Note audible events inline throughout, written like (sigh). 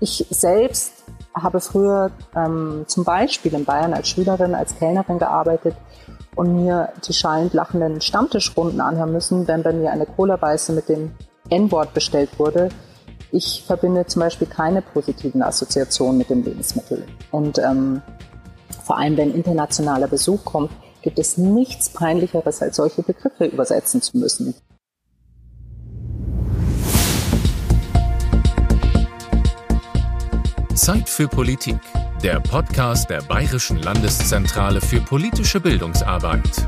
Ich selbst habe früher ähm, zum Beispiel in Bayern als Schülerin, als Kellnerin gearbeitet und mir die schallend lachenden Stammtischrunden anhören müssen, wenn bei mir eine Cola-Weiße mit dem N-Wort bestellt wurde. Ich verbinde zum Beispiel keine positiven Assoziationen mit dem Lebensmittel. Und ähm, vor allem, wenn internationaler Besuch kommt, gibt es nichts Peinlicheres, als solche Begriffe übersetzen zu müssen. Zeit für Politik, der Podcast der Bayerischen Landeszentrale für politische Bildungsarbeit.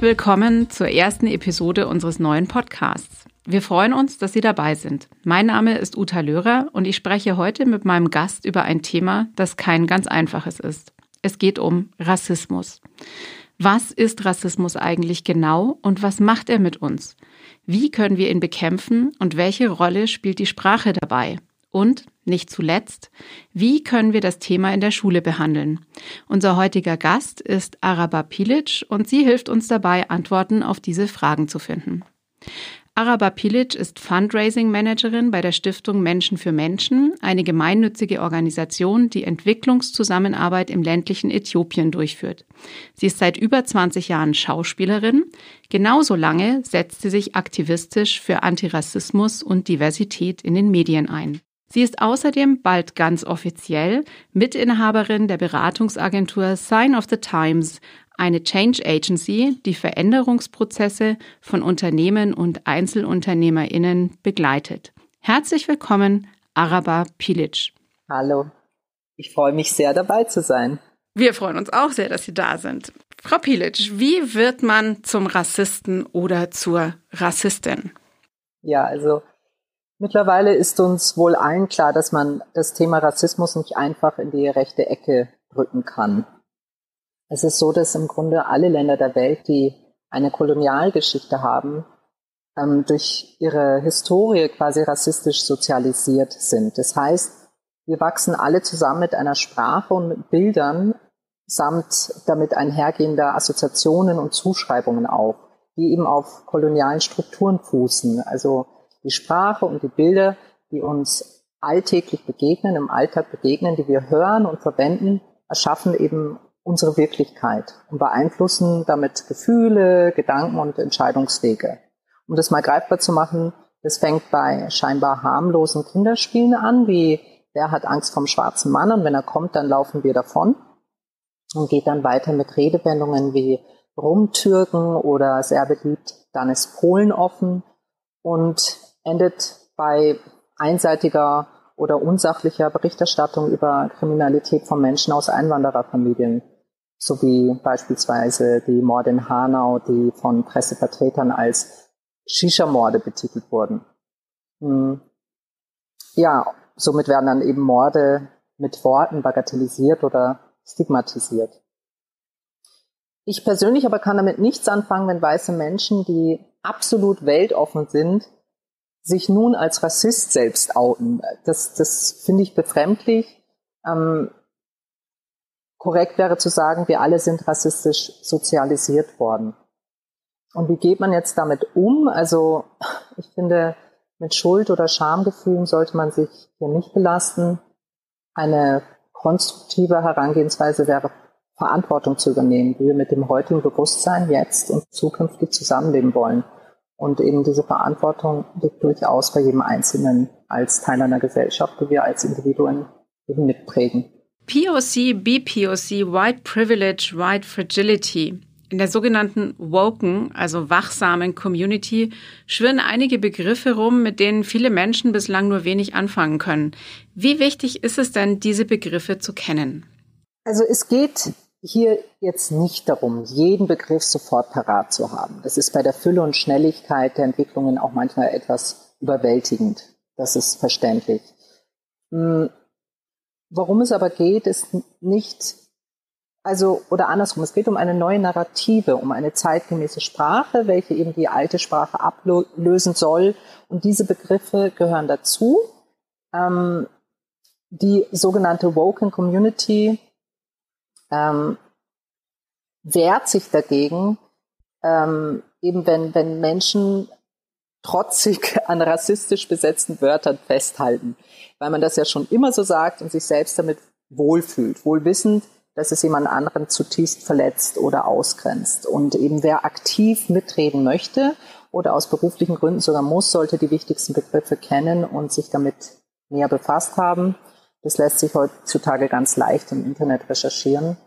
Willkommen zur ersten Episode unseres neuen Podcasts. Wir freuen uns, dass Sie dabei sind. Mein Name ist Uta Löhrer und ich spreche heute mit meinem Gast über ein Thema, das kein ganz einfaches ist. Es geht um Rassismus. Was ist Rassismus eigentlich genau und was macht er mit uns? Wie können wir ihn bekämpfen und welche Rolle spielt die Sprache dabei? Und, nicht zuletzt, wie können wir das Thema in der Schule behandeln? Unser heutiger Gast ist Araba Pilic und sie hilft uns dabei, Antworten auf diese Fragen zu finden. Araba Pilic ist Fundraising Managerin bei der Stiftung Menschen für Menschen, eine gemeinnützige Organisation, die Entwicklungszusammenarbeit im ländlichen Äthiopien durchführt. Sie ist seit über 20 Jahren Schauspielerin. Genauso lange setzt sie sich aktivistisch für Antirassismus und Diversität in den Medien ein. Sie ist außerdem bald ganz offiziell Mitinhaberin der Beratungsagentur Sign of the Times, eine Change Agency, die Veränderungsprozesse von Unternehmen und Einzelunternehmerinnen begleitet. Herzlich willkommen, Araba Pilic. Hallo, ich freue mich sehr dabei zu sein. Wir freuen uns auch sehr, dass Sie da sind. Frau Pilic, wie wird man zum Rassisten oder zur Rassistin? Ja, also mittlerweile ist uns wohl allen klar, dass man das Thema Rassismus nicht einfach in die rechte Ecke rücken kann. Es ist so, dass im Grunde alle Länder der Welt, die eine Kolonialgeschichte haben, ähm, durch ihre Historie quasi rassistisch sozialisiert sind. Das heißt, wir wachsen alle zusammen mit einer Sprache und mit Bildern samt damit einhergehender Assoziationen und Zuschreibungen auf, die eben auf kolonialen Strukturen fußen. Also die Sprache und die Bilder, die uns alltäglich begegnen, im Alltag begegnen, die wir hören und verwenden, erschaffen eben unsere Wirklichkeit und beeinflussen damit Gefühle, Gedanken und Entscheidungswege. Um das mal greifbar zu machen, das fängt bei scheinbar harmlosen Kinderspielen an, wie wer hat Angst vom schwarzen Mann und wenn er kommt, dann laufen wir davon und geht dann weiter mit Redewendungen wie Rumtürken oder sehr beliebt, dann ist Polen offen und endet bei einseitiger oder unsachlicher Berichterstattung über Kriminalität von Menschen aus Einwandererfamilien sowie beispielsweise die Morde in Hanau, die von Pressevertretern als Shisha-Morde betitelt wurden. Hm. Ja, somit werden dann eben Morde mit Worten bagatellisiert oder stigmatisiert. Ich persönlich aber kann damit nichts anfangen, wenn weiße Menschen, die absolut weltoffen sind, sich nun als Rassist selbst outen. Das, das finde ich befremdlich. Ähm, korrekt wäre zu sagen, wir alle sind rassistisch sozialisiert worden. Und wie geht man jetzt damit um? Also ich finde, mit Schuld- oder Schamgefühlen sollte man sich hier nicht belasten. Eine konstruktive Herangehensweise wäre, Verantwortung zu übernehmen, wie wir mit dem heutigen Bewusstsein jetzt und zukünftig zusammenleben wollen. Und eben diese Verantwortung liegt durchaus bei jedem Einzelnen als Teil einer Gesellschaft, die wir als Individuen eben mitprägen. POC, BPOC, White Privilege, White Fragility. In der sogenannten Woken, also wachsamen Community, schwirren einige Begriffe rum, mit denen viele Menschen bislang nur wenig anfangen können. Wie wichtig ist es denn, diese Begriffe zu kennen? Also es geht hier jetzt nicht darum, jeden Begriff sofort parat zu haben. Das ist bei der Fülle und Schnelligkeit der Entwicklungen auch manchmal etwas überwältigend. Das ist verständlich. Hm, Worum es aber geht, ist nicht, also, oder andersrum, es geht um eine neue Narrative, um eine zeitgemäße Sprache, welche eben die alte Sprache ablösen soll. Und diese Begriffe gehören dazu. Ähm, die sogenannte Woken Community ähm, wehrt sich dagegen, ähm, eben wenn, wenn Menschen trotzig (laughs) an rassistisch besetzten Wörtern festhalten, weil man das ja schon immer so sagt und sich selbst damit wohlfühlt, wohl wissend, dass es jemand anderen zutiefst verletzt oder ausgrenzt. Und eben wer aktiv mitreden möchte oder aus beruflichen Gründen sogar muss, sollte die wichtigsten Begriffe kennen und sich damit näher befasst haben. Das lässt sich heutzutage ganz leicht im Internet recherchieren.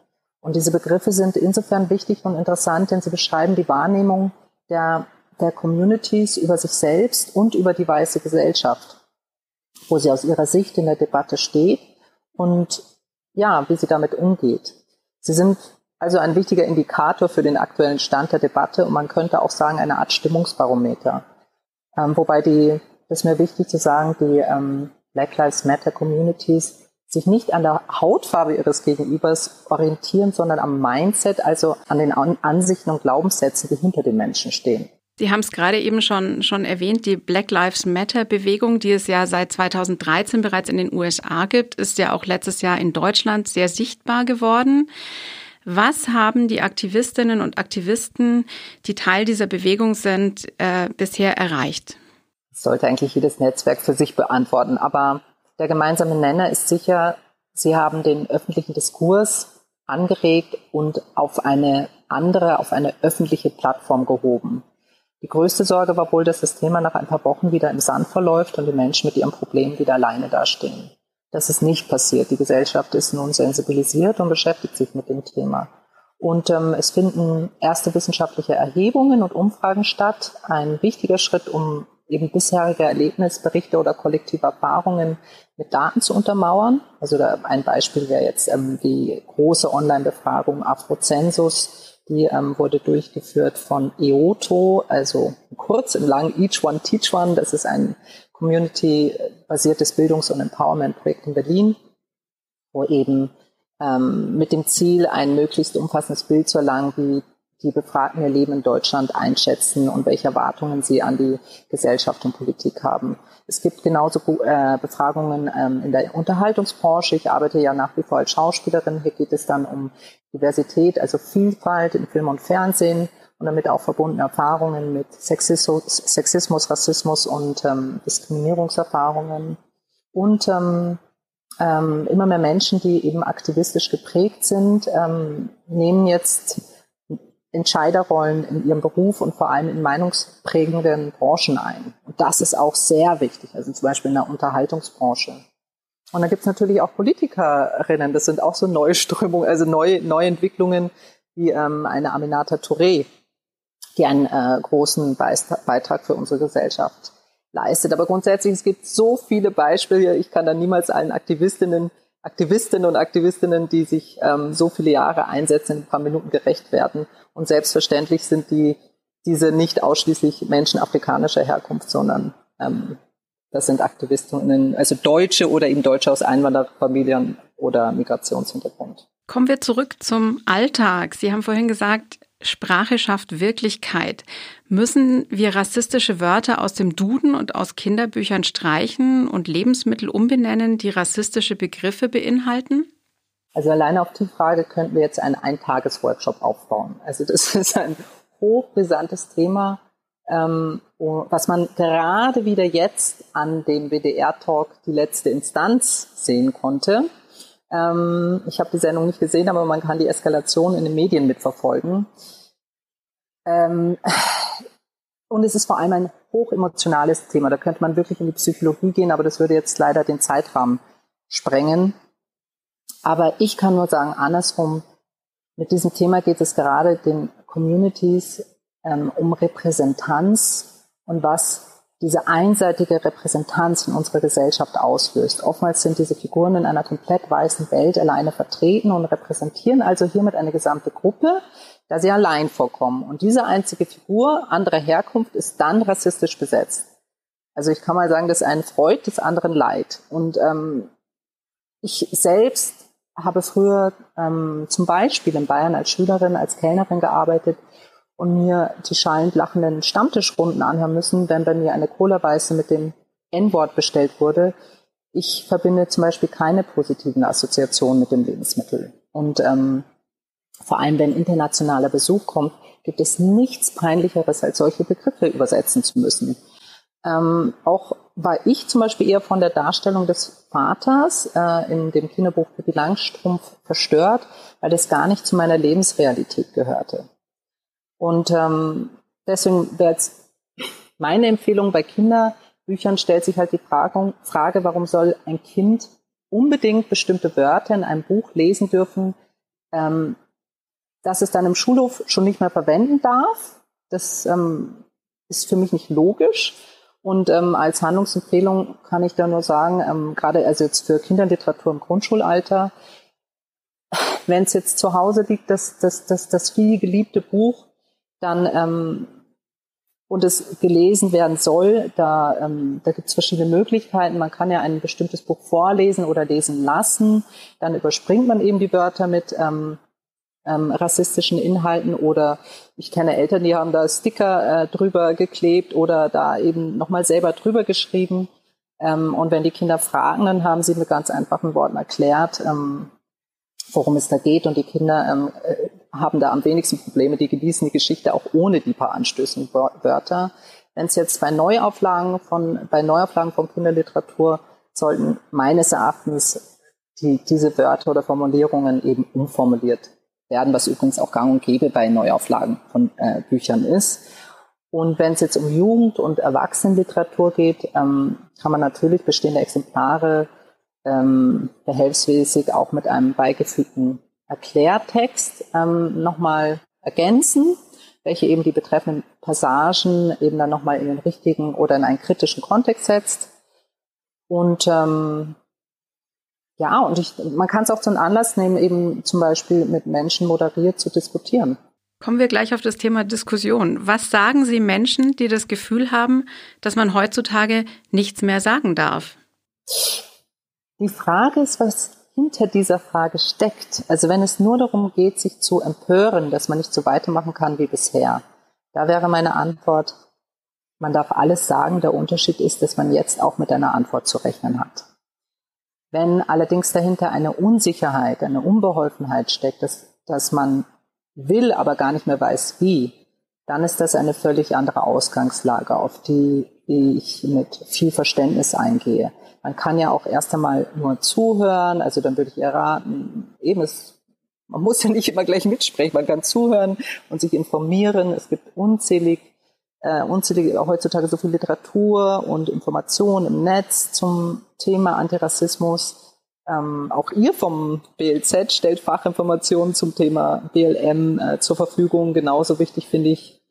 Und diese Begriffe sind insofern wichtig und interessant, denn sie beschreiben die Wahrnehmung der, der Communities über sich selbst und über die weiße Gesellschaft, wo sie aus ihrer Sicht in der Debatte steht und ja, wie sie damit umgeht. Sie sind also ein wichtiger Indikator für den aktuellen Stand der Debatte und man könnte auch sagen, eine Art Stimmungsbarometer. Ähm, wobei die, das ist mir wichtig zu sagen, die ähm, Black Lives Matter Communities sich nicht an der Hautfarbe ihres Gegenübers orientieren, sondern am Mindset, also an den Ansichten und Glaubenssätzen, die hinter den Menschen stehen. Sie haben es gerade eben schon, schon erwähnt, die Black Lives Matter Bewegung, die es ja seit 2013 bereits in den USA gibt, ist ja auch letztes Jahr in Deutschland sehr sichtbar geworden. Was haben die Aktivistinnen und Aktivisten, die Teil dieser Bewegung sind, äh, bisher erreicht? Das sollte eigentlich jedes Netzwerk für sich beantworten. Aber der gemeinsame Nenner ist sicher, sie haben den öffentlichen Diskurs angeregt und auf eine andere, auf eine öffentliche Plattform gehoben. Die größte Sorge war wohl, dass das Thema nach ein paar Wochen wieder im Sand verläuft und die Menschen mit ihrem Problem wieder alleine dastehen. Das ist nicht passiert. Die Gesellschaft ist nun sensibilisiert und beschäftigt sich mit dem Thema. Und ähm, es finden erste wissenschaftliche Erhebungen und Umfragen statt. Ein wichtiger Schritt, um eben bisherige Erlebnisberichte oder kollektive Erfahrungen mit Daten zu untermauern. Also ein Beispiel wäre jetzt ähm, die große Online-Befragung Afrozensus, die ähm, wurde durchgeführt von EOTO, also kurz und lang Each One Teach One. Das ist ein community-basiertes Bildungs- und Empowerment-Projekt in Berlin, wo eben ähm, mit dem Ziel, ein möglichst umfassendes Bild zu erlangen, wie die Befragten ihr Leben in Deutschland einschätzen und welche Erwartungen sie an die Gesellschaft und Politik haben. Es gibt genauso äh, Befragungen ähm, in der Unterhaltungsbranche. Ich arbeite ja nach wie vor als Schauspielerin. Hier geht es dann um Diversität, also Vielfalt in Film und Fernsehen und damit auch verbundene Erfahrungen mit Sexismus, Sexismus Rassismus und ähm, Diskriminierungserfahrungen. Und ähm, ähm, immer mehr Menschen, die eben aktivistisch geprägt sind, ähm, nehmen jetzt Entscheiderrollen in ihrem Beruf und vor allem in meinungsprägenden Branchen ein. Und das ist auch sehr wichtig, also zum Beispiel in der Unterhaltungsbranche. Und dann gibt es natürlich auch Politikerinnen, das sind auch so neue Strömungen, also neue, neue Entwicklungen wie ähm, eine Aminata Touré, die einen äh, großen Beitrag für unsere Gesellschaft leistet. Aber grundsätzlich, es gibt so viele Beispiele, ich kann da niemals allen Aktivistinnen Aktivistinnen und Aktivistinnen, die sich ähm, so viele Jahre einsetzen, in ein paar Minuten gerecht werden. Und selbstverständlich sind die diese nicht ausschließlich Menschen afrikanischer Herkunft, sondern ähm, das sind Aktivistinnen, also Deutsche oder eben Deutsche aus Einwanderfamilien oder Migrationshintergrund. Kommen wir zurück zum Alltag. Sie haben vorhin gesagt, Sprache schafft Wirklichkeit. Müssen wir rassistische Wörter aus dem Duden und aus Kinderbüchern streichen und Lebensmittel umbenennen, die rassistische Begriffe beinhalten? Also alleine auf die Frage könnten wir jetzt einen Eintagesworkshop aufbauen. Also das (laughs) ist ein hochbrisantes Thema, ähm, was man gerade wieder jetzt an dem WDR-Talk die letzte Instanz sehen konnte. Ähm, ich habe die Sendung nicht gesehen, aber man kann die Eskalation in den Medien mitverfolgen. Ähm, (sighs) und es ist vor allem ein hochemotionales Thema. Da könnte man wirklich in die Psychologie gehen, aber das würde jetzt leider den Zeitrahmen sprengen. Aber ich kann nur sagen, andersrum, mit diesem Thema geht es gerade den Communities ähm, um Repräsentanz und was diese einseitige Repräsentanz in unserer Gesellschaft auslöst. Oftmals sind diese Figuren in einer komplett weißen Welt alleine vertreten und repräsentieren also hiermit eine gesamte Gruppe, da sie allein vorkommen. Und diese einzige Figur anderer Herkunft ist dann rassistisch besetzt. Also ich kann mal sagen, das ist ein Freud des anderen Leid. Und ähm, ich selbst habe früher ähm, zum Beispiel in Bayern als Schülerin, als Kellnerin gearbeitet und mir die schallend lachenden Stammtischrunden anhören müssen, wenn bei mir eine Cola-Weiße mit dem N-Wort bestellt wurde. Ich verbinde zum Beispiel keine positiven Assoziationen mit dem Lebensmittel. Und ähm, vor allem, wenn internationaler Besuch kommt, gibt es nichts Peinlicheres, als solche Begriffe übersetzen zu müssen. Ähm, auch war ich zum Beispiel eher von der Darstellung des Vaters äh, in dem Kinderbuch Pippi Langstrumpf verstört, weil das gar nicht zu meiner Lebensrealität gehörte. Und ähm, deswegen wäre jetzt meine Empfehlung bei Kinderbüchern stellt sich halt die Frage, warum soll ein Kind unbedingt bestimmte Wörter in einem Buch lesen dürfen, ähm, dass es dann im Schulhof schon nicht mehr verwenden darf. Das ähm, ist für mich nicht logisch. Und ähm, als Handlungsempfehlung kann ich da nur sagen, ähm, gerade also jetzt für Kinderliteratur im Grundschulalter, wenn es jetzt zu Hause liegt, das, das, das, das viel geliebte Buch, dann ähm, und es gelesen werden soll, da, ähm, da gibt es verschiedene Möglichkeiten. Man kann ja ein bestimmtes Buch vorlesen oder lesen lassen. Dann überspringt man eben die Wörter mit ähm, ähm, rassistischen Inhalten oder ich kenne Eltern, die haben da Sticker äh, drüber geklebt oder da eben nochmal selber drüber geschrieben. Ähm, und wenn die Kinder fragen, dann haben sie mit ganz einfachen Worten erklärt, ähm, worum es da geht. Und die Kinder ähm, äh, haben da am wenigsten Probleme. Die genießen die Geschichte auch ohne die paar anstößenden Wörter. Wenn es jetzt bei Neuauflagen von, bei Neuauflagen von Kinderliteratur sollten meines Erachtens die, diese Wörter oder Formulierungen eben umformuliert werden, was übrigens auch gang und gäbe bei Neuauflagen von äh, Büchern ist. Und wenn es jetzt um Jugend- und Erwachsenenliteratur geht, ähm, kann man natürlich bestehende Exemplare ähm, behelfsmäßig auch mit einem beigefügten Erklärtext ähm, nochmal ergänzen, welche eben die betreffenden Passagen eben dann nochmal in den richtigen oder in einen kritischen Kontext setzt. Und ähm, ja, und ich, man kann es auch zum Anlass nehmen, eben zum Beispiel mit Menschen moderiert zu diskutieren. Kommen wir gleich auf das Thema Diskussion. Was sagen Sie Menschen, die das Gefühl haben, dass man heutzutage nichts mehr sagen darf? Die Frage ist, was hinter dieser Frage steckt. Also wenn es nur darum geht, sich zu empören, dass man nicht so weitermachen kann wie bisher, da wäre meine Antwort, man darf alles sagen. Der Unterschied ist, dass man jetzt auch mit einer Antwort zu rechnen hat. Wenn allerdings dahinter eine Unsicherheit, eine Unbeholfenheit steckt, dass, dass man will, aber gar nicht mehr weiß wie, dann ist das eine völlig andere Ausgangslage, auf die ich mit viel Verständnis eingehe. Man kann ja auch erst einmal nur zuhören, also dann würde ich ihr raten, eben es, man muss ja nicht immer gleich mitsprechen, man kann zuhören und sich informieren. Es gibt unzählig äh, unzählige, heutzutage so viel Literatur und Informationen im Netz zum Thema Antirassismus. Ähm, auch ihr vom BLZ stellt Fachinformationen zum Thema BLM äh, zur Verfügung. Genauso wichtig finde ich,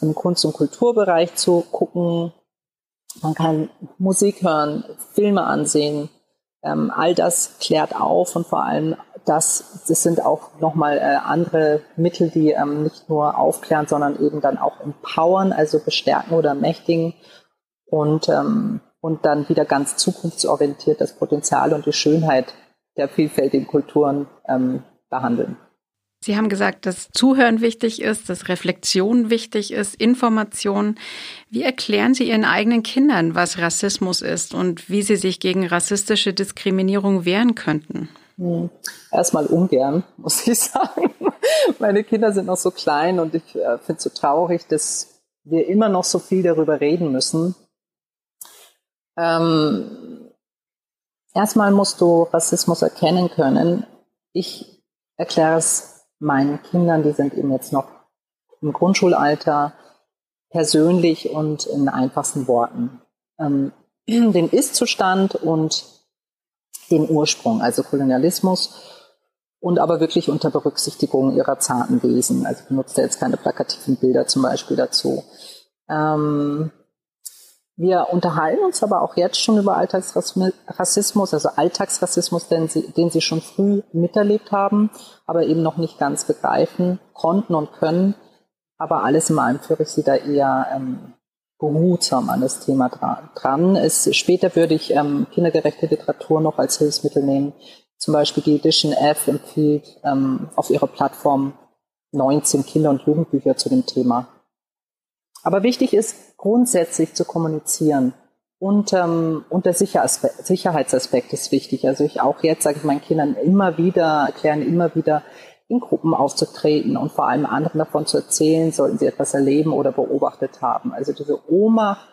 im Kunst- und Kulturbereich zu gucken. Man kann Musik hören, Filme ansehen. Ähm, all das klärt auf und vor allem das, das sind auch nochmal äh, andere Mittel, die ähm, nicht nur aufklären, sondern eben dann auch empowern, also bestärken oder mächtigen und, ähm, und dann wieder ganz zukunftsorientiert das Potenzial und die Schönheit der vielfältigen Kulturen ähm, behandeln. Sie haben gesagt, dass Zuhören wichtig ist, dass Reflexion wichtig ist, Information. Wie erklären Sie Ihren eigenen Kindern, was Rassismus ist und wie sie sich gegen rassistische Diskriminierung wehren könnten? Hm. Erstmal ungern, (laughs) muss ich sagen. Meine Kinder sind noch so klein und ich äh, finde es so traurig, dass wir immer noch so viel darüber reden müssen. Ähm, erstmal musst du Rassismus erkennen können. Ich erkläre es meinen Kindern, die sind eben jetzt noch im Grundschulalter, persönlich und in einfachsten Worten. Ähm, (clears throat) den Ist-Zustand und den Ursprung, also Kolonialismus, und aber wirklich unter Berücksichtigung ihrer zarten Wesen. Also benutzt er jetzt keine plakativen Bilder zum Beispiel dazu. Ähm, wir unterhalten uns aber auch jetzt schon über Alltagsrassismus, also Alltagsrassismus, den sie, den sie schon früh miterlebt haben, aber eben noch nicht ganz begreifen konnten und können. Aber alles in allem führe ich sie da eher ähm, behutsam an das Thema dran. Es, später würde ich ähm, kindergerechte Literatur noch als Hilfsmittel nehmen. Zum Beispiel die Edition F empfiehlt ähm, auf ihrer Plattform 19 Kinder- und Jugendbücher zu dem Thema. Aber wichtig ist grundsätzlich zu kommunizieren. Und, ähm, und der Sicherheitsaspekt ist wichtig. Also ich auch jetzt sage ich meinen Kindern immer wieder, erklären immer wieder, in Gruppen aufzutreten und vor allem anderen davon zu erzählen, sollten sie etwas erleben oder beobachtet haben. Also diese Ohnmacht,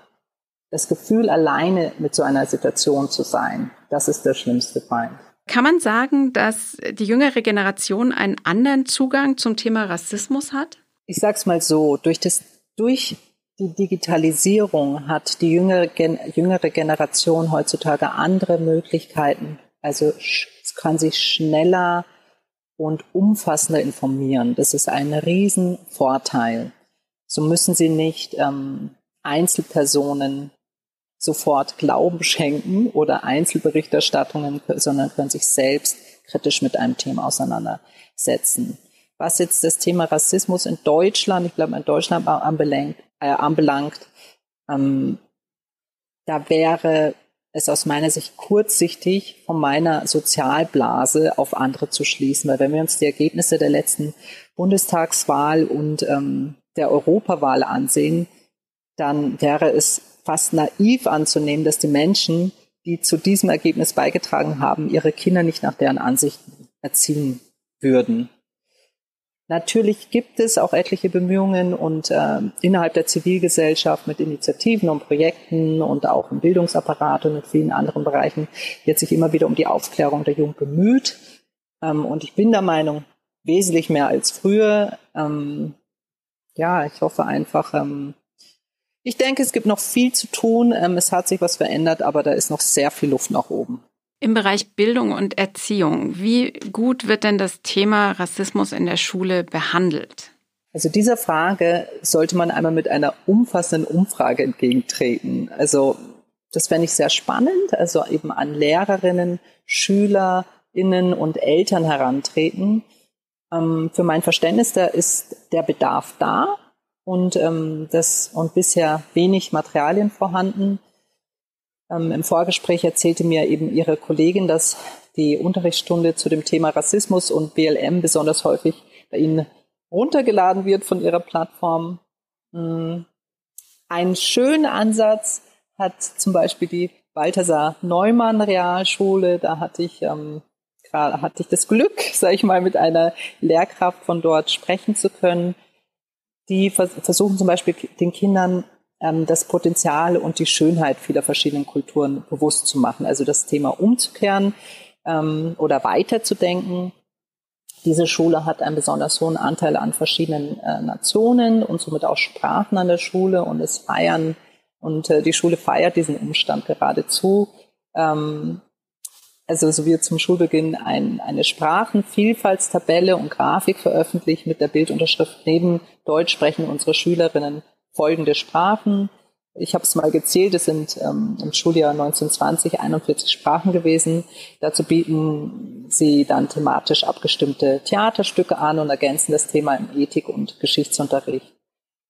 das Gefühl, alleine mit so einer Situation zu sein, das ist der schlimmste Feind. Kann man sagen, dass die jüngere Generation einen anderen Zugang zum Thema Rassismus hat? Ich sage es mal so, durch, das, durch die Digitalisierung hat die jüngere, jüngere Generation heutzutage andere Möglichkeiten. Also kann sich schneller und umfassender informieren. Das ist ein Riesenvorteil. So müssen sie nicht ähm, Einzelpersonen sofort Glauben schenken oder Einzelberichterstattungen, sondern können sich selbst kritisch mit einem Thema auseinandersetzen. Was jetzt das Thema Rassismus in Deutschland, ich glaube in Deutschland anbelangt, äh, anbelangt ähm, da wäre es aus meiner Sicht kurzsichtig, von meiner Sozialblase auf andere zu schließen. Weil wenn wir uns die Ergebnisse der letzten Bundestagswahl und ähm, der Europawahl ansehen, dann wäre es fast naiv anzunehmen, dass die Menschen, die zu diesem Ergebnis beigetragen haben, ihre Kinder nicht nach deren Ansichten erziehen würden. Natürlich gibt es auch etliche Bemühungen und äh, innerhalb der Zivilgesellschaft mit Initiativen und Projekten und auch im Bildungsapparat und in vielen anderen Bereichen wird sich immer wieder um die Aufklärung der Jugend bemüht. Ähm, und ich bin der Meinung, wesentlich mehr als früher. Ähm, ja, ich hoffe einfach, ähm, ich denke, es gibt noch viel zu tun. Ähm, es hat sich was verändert, aber da ist noch sehr viel Luft nach oben. Im Bereich Bildung und Erziehung, wie gut wird denn das Thema Rassismus in der Schule behandelt? Also dieser Frage sollte man einmal mit einer umfassenden Umfrage entgegentreten. Also das fände ich sehr spannend, also eben an Lehrerinnen, SchülerInnen und Eltern herantreten. Ähm, für mein Verständnis, da ist der Bedarf da und, ähm, das, und bisher wenig Materialien vorhanden. Ähm, Im Vorgespräch erzählte mir eben ihre Kollegin, dass die Unterrichtsstunde zu dem Thema Rassismus und BLM besonders häufig bei ihnen runtergeladen wird von ihrer Plattform. Mhm. Einen schönen Ansatz hat zum Beispiel die Balthasar Neumann Realschule. Da hatte ich, ähm, hatte ich das Glück, (laughs) sage ich mal, mit einer Lehrkraft von dort sprechen zu können. Die vers versuchen zum Beispiel den Kindern das Potenzial und die Schönheit vieler verschiedenen Kulturen bewusst zu machen. Also das Thema umzukehren ähm, oder weiterzudenken. Diese Schule hat einen besonders hohen Anteil an verschiedenen äh, Nationen und somit auch Sprachen an der Schule und es feiern und äh, die Schule feiert diesen Umstand geradezu. Ähm, also so wird zum Schulbeginn ein, eine Sprachenvielfaltstabelle und Grafik veröffentlicht mit der Bildunterschrift neben Deutsch sprechen unsere Schülerinnen folgende Sprachen. Ich habe es mal gezählt, es sind ähm, im Schuljahr 1920 41 Sprachen gewesen. Dazu bieten sie dann thematisch abgestimmte Theaterstücke an und ergänzen das Thema im Ethik- und Geschichtsunterricht.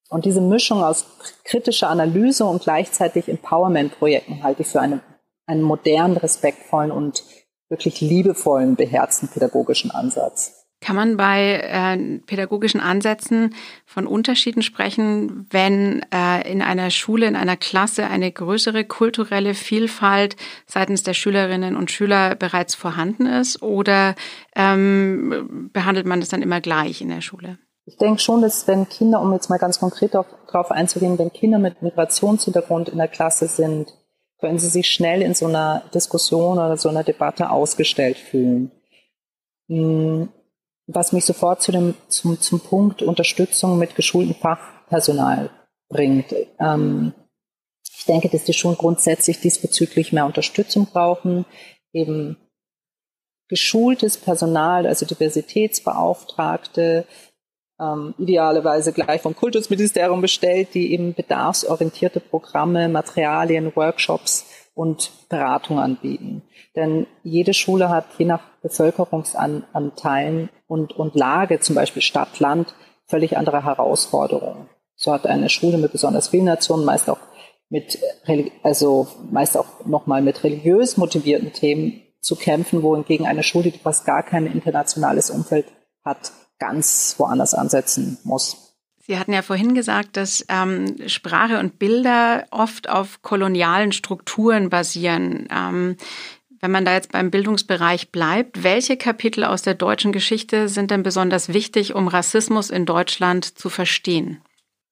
Und diese Mischung aus kritischer Analyse und gleichzeitig Empowerment-Projekten halte ich für eine, einen modernen, respektvollen und wirklich liebevollen, beherzten pädagogischen Ansatz. Kann man bei äh, pädagogischen Ansätzen von Unterschieden sprechen, wenn äh, in einer Schule, in einer Klasse eine größere kulturelle Vielfalt seitens der Schülerinnen und Schüler bereits vorhanden ist? Oder ähm, behandelt man das dann immer gleich in der Schule? Ich denke schon, dass wenn Kinder, um jetzt mal ganz konkret darauf einzugehen, wenn Kinder mit Migrationshintergrund in der Klasse sind, können sie sich schnell in so einer Diskussion oder so einer Debatte ausgestellt fühlen. Hm was mich sofort zu dem, zum, zum Punkt Unterstützung mit geschultem Fachpersonal bringt. Ähm, ich denke, dass die Schulen grundsätzlich diesbezüglich mehr Unterstützung brauchen, eben geschultes Personal, also Diversitätsbeauftragte, ähm, idealerweise gleich vom Kultusministerium bestellt, die eben bedarfsorientierte Programme, Materialien, Workshops und Beratung anbieten. Denn jede Schule hat je nach Bevölkerungsanteilen und, und Lage, zum Beispiel Stadt, Land, völlig andere Herausforderungen. So hat eine Schule mit besonders vielen Nationen meist auch mit, also meist auch nochmal mit religiös motivierten Themen zu kämpfen, wohingegen eine Schule, die fast gar kein internationales Umfeld hat, ganz woanders ansetzen muss. Sie hatten ja vorhin gesagt, dass ähm, Sprache und Bilder oft auf kolonialen Strukturen basieren. Ähm, Wenn man da jetzt beim Bildungsbereich bleibt, welche Kapitel aus der deutschen Geschichte sind denn besonders wichtig, um Rassismus in Deutschland zu verstehen?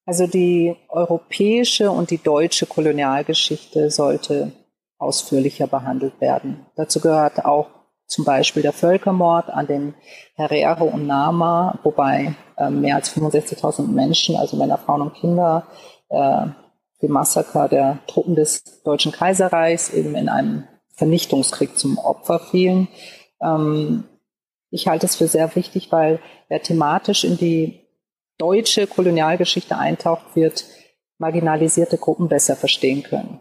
Also die europäische und die deutsche Kolonialgeschichte sollte ausführlicher behandelt werden. Dazu gehört auch zum Beispiel der Völkermord an den Herero und Nama, wobei äh, mehr als 65.000 Menschen, also Männer, Frauen und Kinder, äh, dem Massaker der Truppen des Deutschen Kaiserreichs eben in einem Vernichtungskrieg zum Opfer fielen. Ähm, ich halte es für sehr wichtig, weil er thematisch in die deutsche Kolonialgeschichte eintaucht, wird marginalisierte Gruppen besser verstehen können.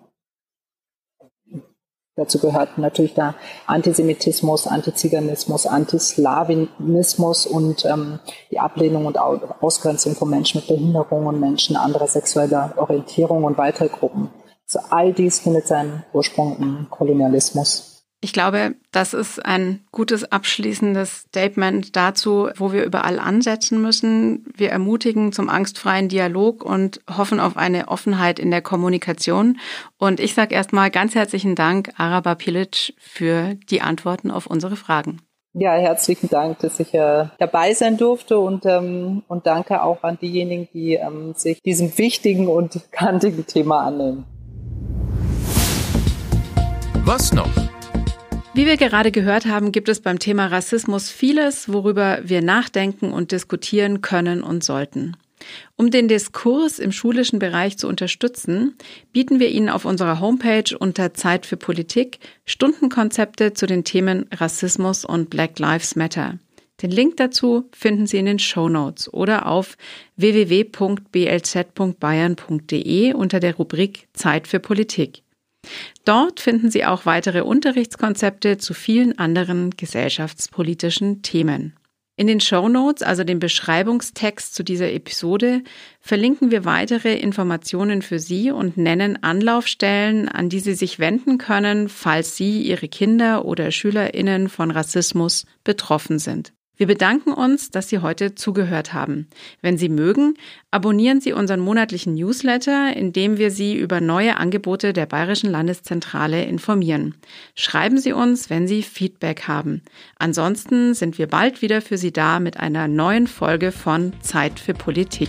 Dazu gehört natürlich der Antisemitismus, Antiziganismus, Antislawinismus und ähm, die Ablehnung und Ausgrenzung von Menschen mit Behinderung und Menschen anderer sexueller Orientierung und weitere Gruppen. Also all dies findet seinen Ursprung im Kolonialismus. Ich glaube, das ist ein gutes abschließendes Statement dazu, wo wir überall ansetzen müssen. Wir ermutigen zum angstfreien Dialog und hoffen auf eine Offenheit in der Kommunikation. Und ich sage erstmal ganz herzlichen Dank, Araba Pilic, für die Antworten auf unsere Fragen. Ja, herzlichen Dank, dass ich äh, dabei sein durfte und, ähm, und danke auch an diejenigen, die ähm, sich diesem wichtigen und kantigen Thema annehmen. Was noch? Wie wir gerade gehört haben, gibt es beim Thema Rassismus vieles, worüber wir nachdenken und diskutieren können und sollten. Um den Diskurs im schulischen Bereich zu unterstützen, bieten wir Ihnen auf unserer Homepage unter Zeit für Politik Stundenkonzepte zu den Themen Rassismus und Black Lives Matter. Den Link dazu finden Sie in den Show Notes oder auf www.blz.bayern.de unter der Rubrik Zeit für Politik. Dort finden Sie auch weitere Unterrichtskonzepte zu vielen anderen gesellschaftspolitischen Themen. In den Show Notes, also dem Beschreibungstext zu dieser Episode, verlinken wir weitere Informationen für Sie und nennen Anlaufstellen, an die Sie sich wenden können, falls Sie, Ihre Kinder oder Schülerinnen von Rassismus betroffen sind. Wir bedanken uns, dass Sie heute zugehört haben. Wenn Sie mögen, abonnieren Sie unseren monatlichen Newsletter, in dem wir Sie über neue Angebote der Bayerischen Landeszentrale informieren. Schreiben Sie uns, wenn Sie Feedback haben. Ansonsten sind wir bald wieder für Sie da mit einer neuen Folge von Zeit für Politik.